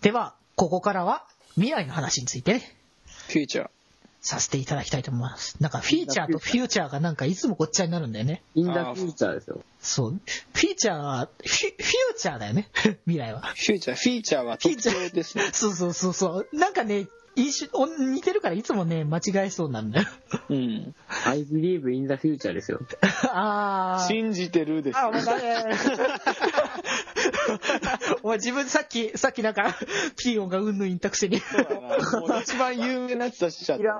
では、ここからは未来の話についてね、フューチャー。させていただきたいと思います。なんか、フィーチャーとフューチャーがなんかいつもごっちゃになるんだよね。インダフューチャーですよ。そう。フィーチャーは、フューチャーだよね。未来は。フューチャー、フィーチャーは特徴ですね。そうそうそうそう。なんかね、一緒お似てるからいつもね、間違えそうなんだよ。うん。I believe in the future ですよ。あー。信じてるです。あ、お前、お前自分でさっき、さっきなんか、ピーヨンがうんぬん言ったくせに。もう一番有名なやつ出しちゃった。よ。お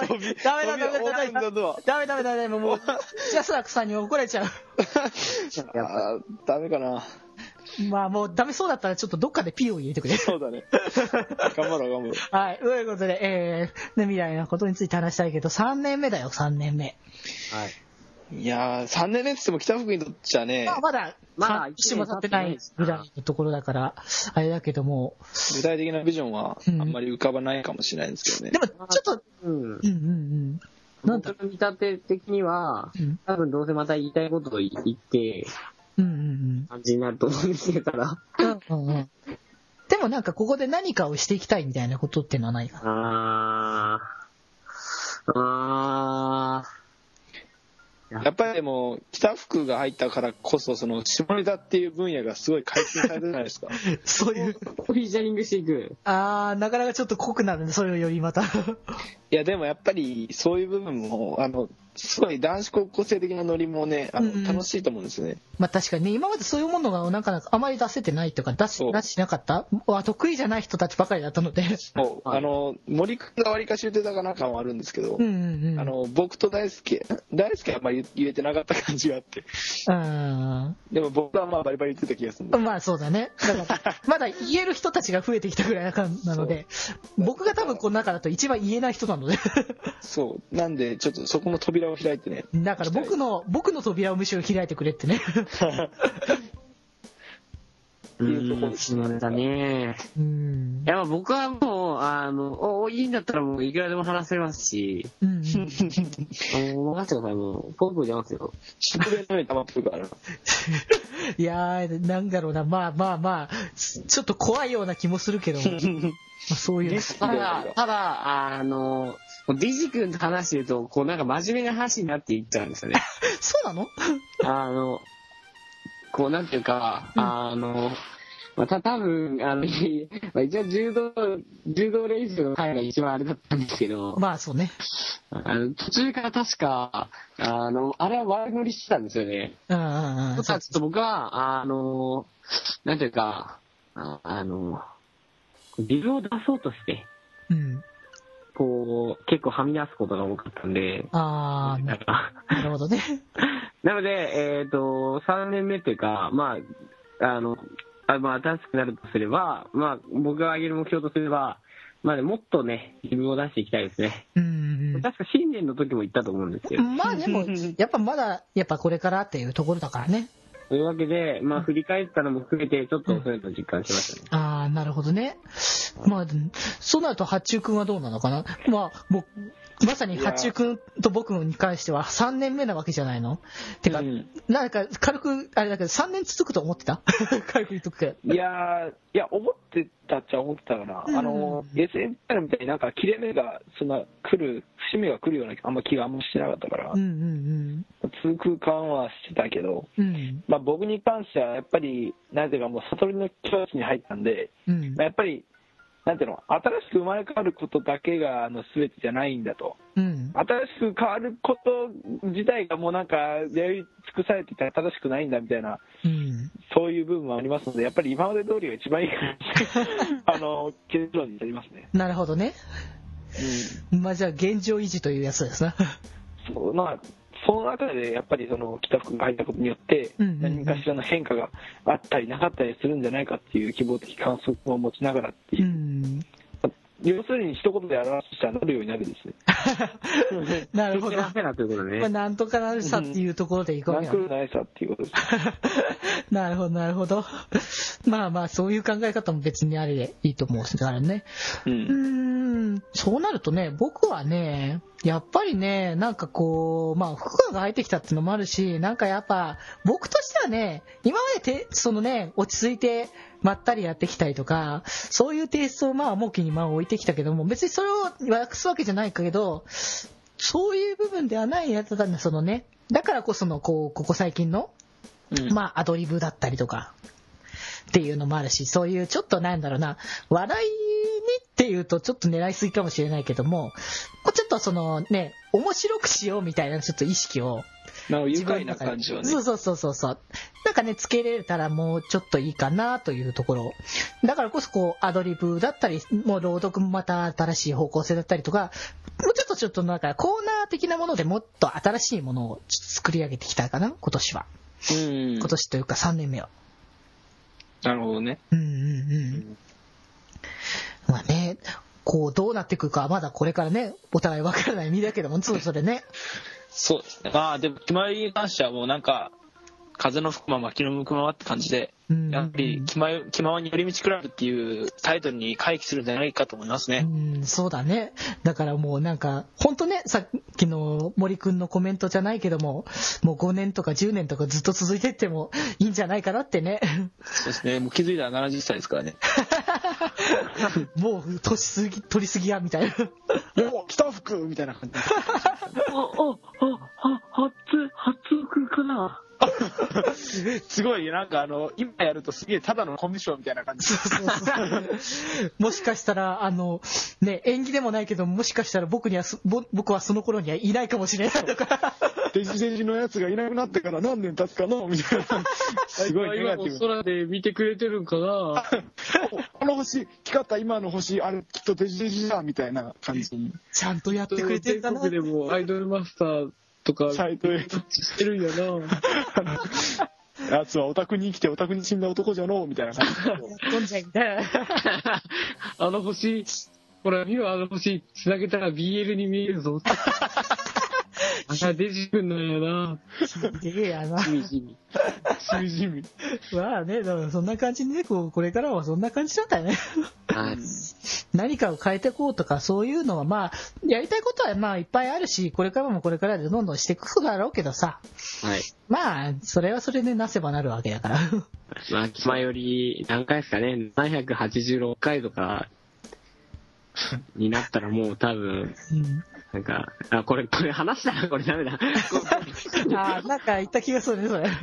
ーいダメだダメだダメだダメダメダメ、もう、ジャスラックさんに怒られちゃう。あーダメかな。まあもうダメそうだったらちょっとどっかでピーを入れてくれ。そうだね。頑張ろう、頑張ろう。はい。ということで、えー、ね、未来のことについて話したいけど、3年目だよ、3年目。はい。いやー、3年目って言っても北福にとっちゃねま、あ、まだ、まだ半年も経ってない未来のところだから、あれだけども、具体的なビジョンはあうんんまり浮かばないかもしれないんですけどねで。も、ちょっと、うんうん。うんうんなんだ？僕の見立て的には、うん。多分どうせまた言いたいことを言って、うんうん感じになると思うんですけど。うん。うんうんうん。でもなんかここで何かをしていきたいみたいなことっていうのはないか？な。あー。あやっぱりでも、北福が入ったからこそ、その、下ネタっていう分野がすごい解禁されてるじゃないですか。そういう。ー。フィーチャリングしていく。あー、なかなかちょっと濃くなるね、それよりまた。いや、でもやっぱり、そういう部分も、あの、すごい男子高校生的なノリもね、あの、楽しいと思うんですよね。まあ確かにね、今までそういうものがなんかあまり出せてないとか、出し出しなかった？わ得意じゃない人たちばかりだったので。そう はいあの、森くんが割りかし言ってたかなんかもあるんですけど、うんうんうん。あの、僕と大輔、大輔はあんまり言えてなかった感じがあって、うん。でも僕はまあバリバリ言ってた気がする。まあそうだね。だから、まだ言える人たちが増えてきたぐらいな感じなので、僕が多分この中だと一番言えない人なので。そう。なんで、ちょっとそこの扉を開いてね。だから僕の、僕の扉をむしろ開いてくれってね。ういうところん、下ネタね。うんい。や、まあ僕はもう、あの、お、いいんだったらもういくらでも話せますし、うんうん。もう任せてください、もう。ポンポン出ますよ。宿便のように溜まってるから。いやー、なんだろうな、まあまあまあ、ちょっと怖いような気もするけど、まあ、そういうたーだただ、あの、デジ君と話してると、こうなんか真面目な話になっていっちゃうんですよね。そうなの？あの、こうなんていうか、あの、まあ、た、多分あの、まあ、一応柔道、柔道練習の回が一番あれだったんですけど、まあそうね。あの途中から確か、あの、あれは悪乗りしてたんですよね。うんうんうん。だからちょっと僕は、あの、なんていうか、ああの、ビルを出そうとして、うん。こう、結構はみ出すことが多かったんで、あー、なるほどね。なので、えっ、と、3年目っていうか、まあ、あの、あまあ、新しくなるとすれば、まあ、僕が挙げる目標とすれば、まあね、もっとね、自分を出していきたいですね。うんうん確か新年の時も言ったと思うんですけど。うん。まあでも、やっぱまだ、やっぱこれからっていうところだからね。というわけで、まあ、振り返ったのも含めて、ちょっとそういうのを実感しましたね。ああ、なるほどね。まあ、そうなると、八中くんはどうなのかな？まあ、もう、まさに八中くんと僕に関しては3年目なわけじゃないの？てか、うん。なんか軽く、あれだけど3年続くと思ってた？軽く言っとくけど。いやー、いや、思ってたっちゃ思ってたかな。うんあの、SNL みたいになんか切れ目が、そんな来る、節目が来るようなあんま気があんましてなかったからうん、うん続く感はしてたけど、うん。うん。まあ僕に関してはやっぱり、なんていうかもう悟りの境地に入ったんで、うんまあ、やっぱり、なんていうの、新しく生まれ変わることだけがあの全てじゃないんだと。うん。新しく変わること自体がもうなんかやり尽くされてて新しくないんだみたいな、うん。そういう部分もありますので、やっぱり今まで通りが一番いいかな あの、結論になりますね。なるほどね。まあじゃあ現状維持というやつですな。うん。そう、まあ、その中でやっぱりその北福が入ったことによって、何かしらの変化があったりなかったりするんじゃないかっていう希望的観測を持ちながらっていうう、ん。要するに一言で表したらなるようになるですね。なるほど。幸せなということでまあ、ね。なんとかなるさっていうところでいくわなけなんだくるないさっていうことです。なるほど、なるほど。まあまあ、そういう考え方も別にあれでいいと思うんですからね。う。うんーん、そうなるとね、僕はね、やっぱりね、なんかこう、まあ、福川が入ってきたっていうのもあるし、なんかやっぱ、僕としてはね、今までて、そのね、落ち着いて、まったりやってきたりとか、そういうテイストをまあ、重きにまあ置いてきたけども、別にそれを訳すわけじゃないけど、そういう部分ではないやつだね、そのね。だからこその、こう、ここ最近の、うんまあ、アドリブだったりとか、っていうのもあるし、そういうちょっとなんだろうな、笑いにっていうとちょっと狙いすぎかもしれないけども、ちょっとそのね、面白くしようみたいなちょっと意識を、なんか愉快な感じはねそうそうそうそうそう。なんかね、つけれたらもうちょっといいかなというところ。だからこそこう、アドリブだったり、もう朗読もまた新しい方向性だったりとか、もうちょっとちょっとなんかコーナー的なものでもっと新しいものを作り上げてきたかな、今年は。うん今年というか3年目は。なるほどねうんうんうん。まあね、こうどうなっていくかはまだこれからね、お互い分からない身だけども、そうそれね。そうですねまあでも決まりに関してはもうなんか風の吹くまま気の向くままって感じでうん。やっぱり気ま気ままに寄り道クラブっていうタイトルに回帰するんじゃないかと思いますね。うん、そうだね。だからもうなんか、本当ね、さっきの森くんのコメントじゃないけども、もう5年とか10年とかずっと続いてってもいいんじゃないかなってね。そうですね。もう気づいたら70歳ですからね。もう年すぎ、取りすぎや、みたいな。お北福みたいな感じ。あ、あ、あ、あ、初、初奥かな すごいなんかあの今やるとすげえただのコミュ障みたいな感じ。もしかしたら、あの、ね、演技でもないけど、もしかしたら僕には僕はその頃にはいないかもしれないとか。デジデジのやつがいなくなってから何年経つかなみたいな。すごいネ今もガティブ空で見てくれてるんかな。この星光った今の星あれきっとデジデジだみたいな感じ。にちゃんとやってくれてるかな。全国でもアイドルマスターとか、サイトへしてるんやな やつはオタクに生きてオタクに死んだ男じゃのうみたいな感じ飛んじゃいみたいな。あの星、ほら、見ろ、あの星、繋げたら BL に見えるぞ。あ、デジ君なんやな。いやいやな。しみじみ。しみじみまあね、だからそんな感じにね、こう、これからはそんな感じなんだよね。はい。何かを変えていこうとか、そういうのはまあ、やりたいことはまあいっぱいあるし、これからもこれからでどんどんしていくだろうけどさ、はい。まあ、それはそれでなせばなるわけだから。まあ、今より、何回ですかね、786回とか、になったらもう多分、うん。なんか、あ、これ、これ話したらこれダメだ。ああ、なんか言った気がするね、それ。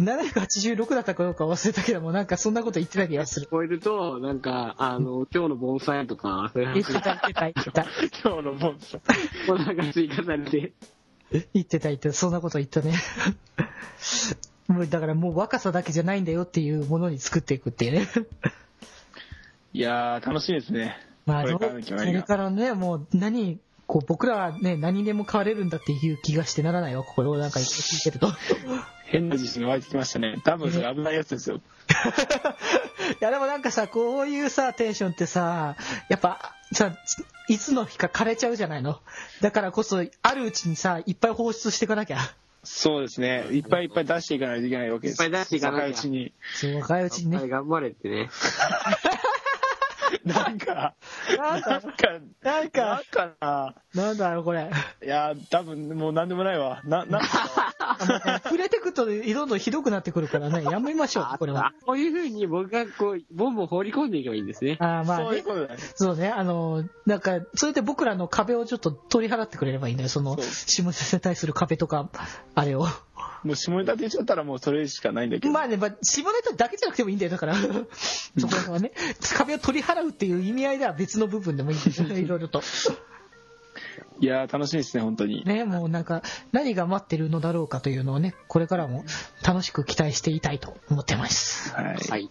786だったかどうか忘れたけども、なんかそんなこと言ってた気がする。超えると、なんか、あの、今日の盆栽とか、そういう話言ってた、言ってた、言ってた。今日のボンさもなんか追加されて、言ってた、言ってた、そんなこと言ったね。もうだからもう若さだけじゃないんだよっていうものに作っていくっていうね。いやー楽しみですねまあ、これどうこからね、もう何、こう僕らはね、何でも変われるんだっていう気がしてならないわ、これをなんか聞いてると。変な自信が湧いてきましたね多分それ危ないやつですよ いやでもなんかさ、こういうさ、テンションってさ、やっぱ、さ、いつの日か枯れちゃうじゃないの。だからこそ、あるうちにさ、いっぱい放出していかなきゃ。そうですねいっぱいいっぱい出していかないといけないわけですいっぱい出していかなきゃ若いうちにそう、若いうちにね。頑張れってね。なんかなんか、なんかなんなんか、かななんだろう、これ。いやー多分もう何でもないわななんか触れてくと、どんどんひどくなってくるからね、やめましょう、これは。こういう風に僕がこう、ボンボン放り込んでいけばいいんですね。あーまあねそういう。ことだねそうね、あの、なんか、それで僕らの壁をちょっと取り払ってくれればいいんだよ、その、下ネタに対する壁とか、あれを。もう下ネタって言っちゃったらもうそれしかないんだけどまあね、まあ、下ネタだけじゃなくてもいいんだよ、だから。そこら辺はね、壁を取り払うっていう意味合いでは別の部分でもいいんですよね、いろいろと。いやー楽しみですね本当にね、もうなんか、何が待ってるのだろうかというのをね、これからも楽しく期待していたいと思ってます。はいはい。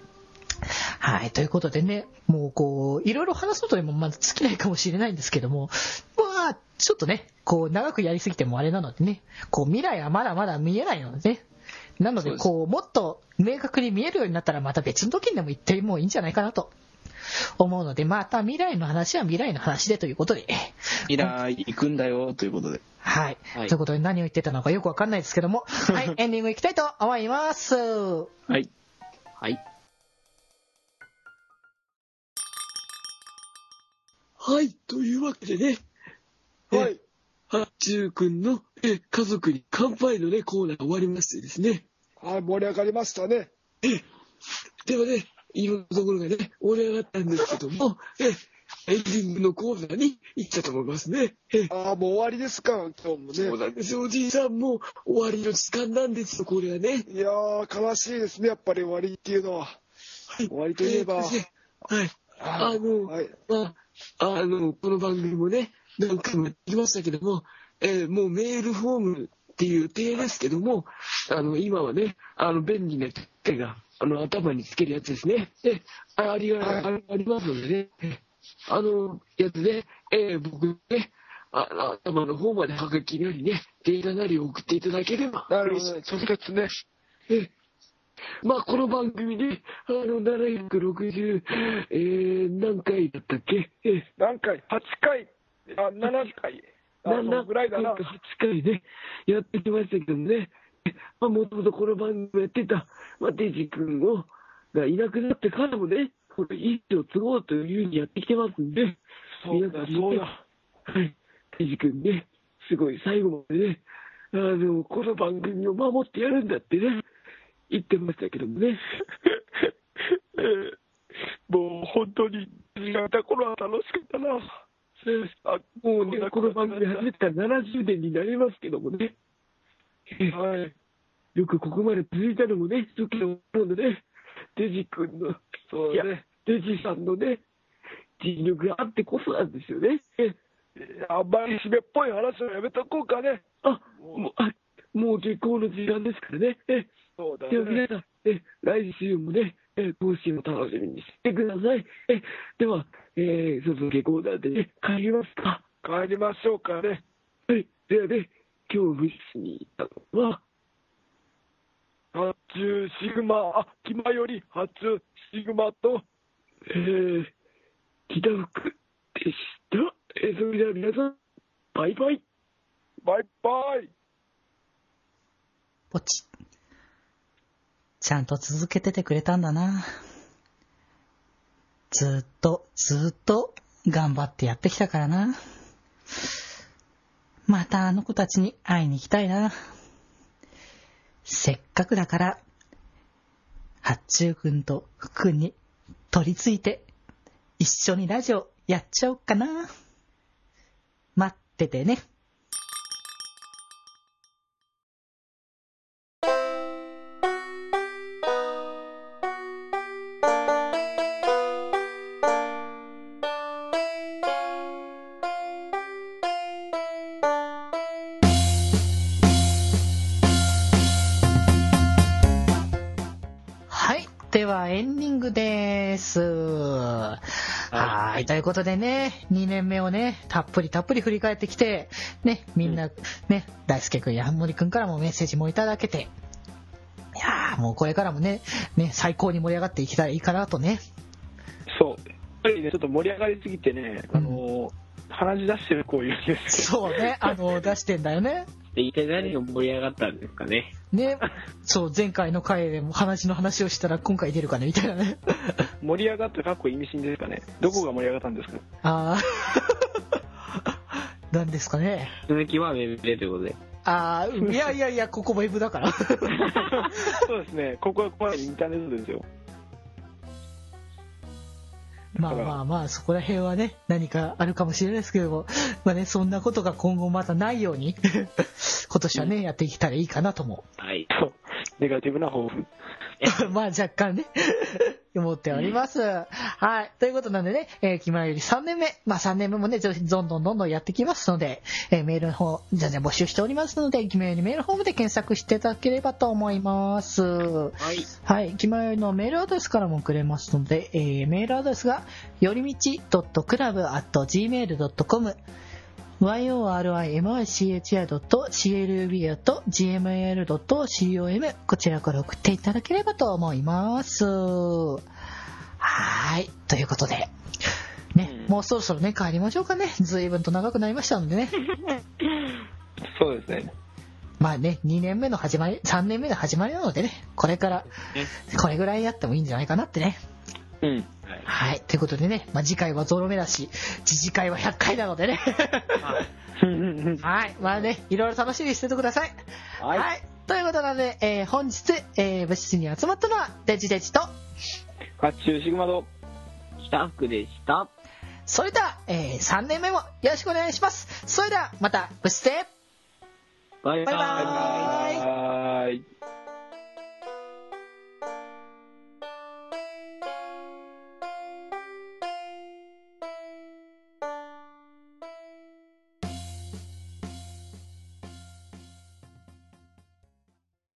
はい、ということでね、もうこう、いろいろ話すことでもまだ尽きないかもしれないんですけども、まあ、ちょっとね、こう、長くやりすぎてもあれなのでね、こう、未来はまだまだ見えないのでね、なので、こう、もっと明確に見えるようになったら、また別の時にでも言ってもいいんじゃないかなと思うので、また未来の話は未来の話でということで、未来行くんだよということで。はい。はい。ということで何を言ってたのかよくわかんないですけども、はい、エンディングいきたいと思います。はい。はい。はい、というわけでね、はい八中くんのえ家族に乾杯のね、コーナー終わりましてですね、はい盛り上がりましたねではね、今のところがね、盛り上がったんですけども、えエンディングのコーナーに行っちゃと思いますね。えああ、もう終わりですか、今日もそうね。なんですよ、おじいさんもう終わりの時間なんですよ、これはね。いやー、悲しいですね、やっぱり終わりっていうのは。はい終わりといえばえーはい。ああのはい。まあ、あの、この番組もね、何回も言ってきましたけども、えーもうメールフォームっていう体ですけども、あの、今はね、あの、便利な機械が、あの、頭につけるやつですね。え、あありが、あありますのでね、えあの、やつで、えー僕ね、ああ頭の方まではがきなりね、データなり送っていただければ。なるほどね、直接ね。えまあ、この番組で、あの、760、えー、何回だったっけ？え何回 ?8 回あ、7回あ、そ7のぐらいだな。8回ね、やってきましたけどね、まあ、もともとこの番組やってた、まあ、デジ君を、がいなくなってからもね、これ一生継ごうというふうにやってきてますんで、そうだ、そうだ。はい、デジ君ね、すごい最後までね、あの、この番組を守ってやるんだってね、言ってましたけどもね。もう本当に、時間いた頃は楽しかったな。あもうね、この番組始めたら70年になりますけどもね。はい。よくここまで続いたのもね、時のものでね、デジ君の、いやそうだね。、デジさんのね、尽力があってこそなんですよね。えあんまり締めっぽい話はやめとこうかね。あ、もう、あ、もう結構の時間ですからね。えそうだでは皆ね。さん、え来週もね、え更新を楽しみにしてください。えでは、えー、そろそろ下校なんでね、帰りますか。帰りましょうかね。はい。ではね、今日部室に行ったのは、発注シグマ、あ、キマより発注シグマと、えー、北福でした。えー、それでは皆さん、バイバイ。バイバイ。ポチ。ちゃんと続けててくれたんだな。ずっと、ずっと頑張ってやってきたからな。またあの子たちに会いに行きたいな。せっかくだから、八中くんと福くんに取り付いて、一緒にラジオやっちゃおっかな。待っててね。です。はい。ということでね、2年目をね、たっぷりたっぷり振り返ってきて、ね、みんな、ね、大輔くんやハンモリくんからもメッセージもいただけて、いやー、もうこれからもね、ね、最高に盛り上がっていけたらいいかなとね。そう。やっぱりね、ちょっと盛り上がりすぎてね、あの、鼻血出してる子いるんですよ。そうね、あの、出してんだよね。で一体何が盛り上がったんですかね。ね、そう、前回の回でも話の話をしたら今回出るかね、みたいなね。盛り上がってかっこ意味深ですかね。どこが盛り上がったんですか？あー、なんですかね。続きはウェブでということで。あー、いやいやいや、ここウェブだから。そうですね。ここはここはインターネットですよ。まあまあまあ、そこら辺はね、何かあるかもしれないですけども、まあね、そんなことが今後またないように、今年はね、やっていけたらいいかなとも。はい。ネガティブな抱負。まあ若干ね、思っております。はい。ということなんでね、えー、気前より3年目、まあ3年目もね、どんどんどんどんやってきますので、えーメールの方、じゃじゃ募集しておりますので、気前よりメールフォームで検索していただければと思います。はい。はい、気前よりのメールアドレスからも送れますので、えーメールアドレスが、よりみち .club.gmail.com yorimichi.clb.gmail.com こちらから送っていただければと思います。はーい。ということで、ね、うんもうそろそろね、帰りましょうかね。随分と長くなりましたのでね。そうですね。まあね、2年目の始まり、3年目の始まりなのでね、これから、これぐらいやってもいいんじゃないかなってね。うん。はい。ということでね、まあ、次回はゾロ目だし、次次回は100回なのでね。はい。まあね、いろいろ楽しみにしててください。はいはい。ということなので、えー本日、えー部室に集まったのは、デジデジと、甲冑シグマド北福でした。それでは、え3年目もよろしくお願いします。それでは、また部室で、バイバイ。バイバイ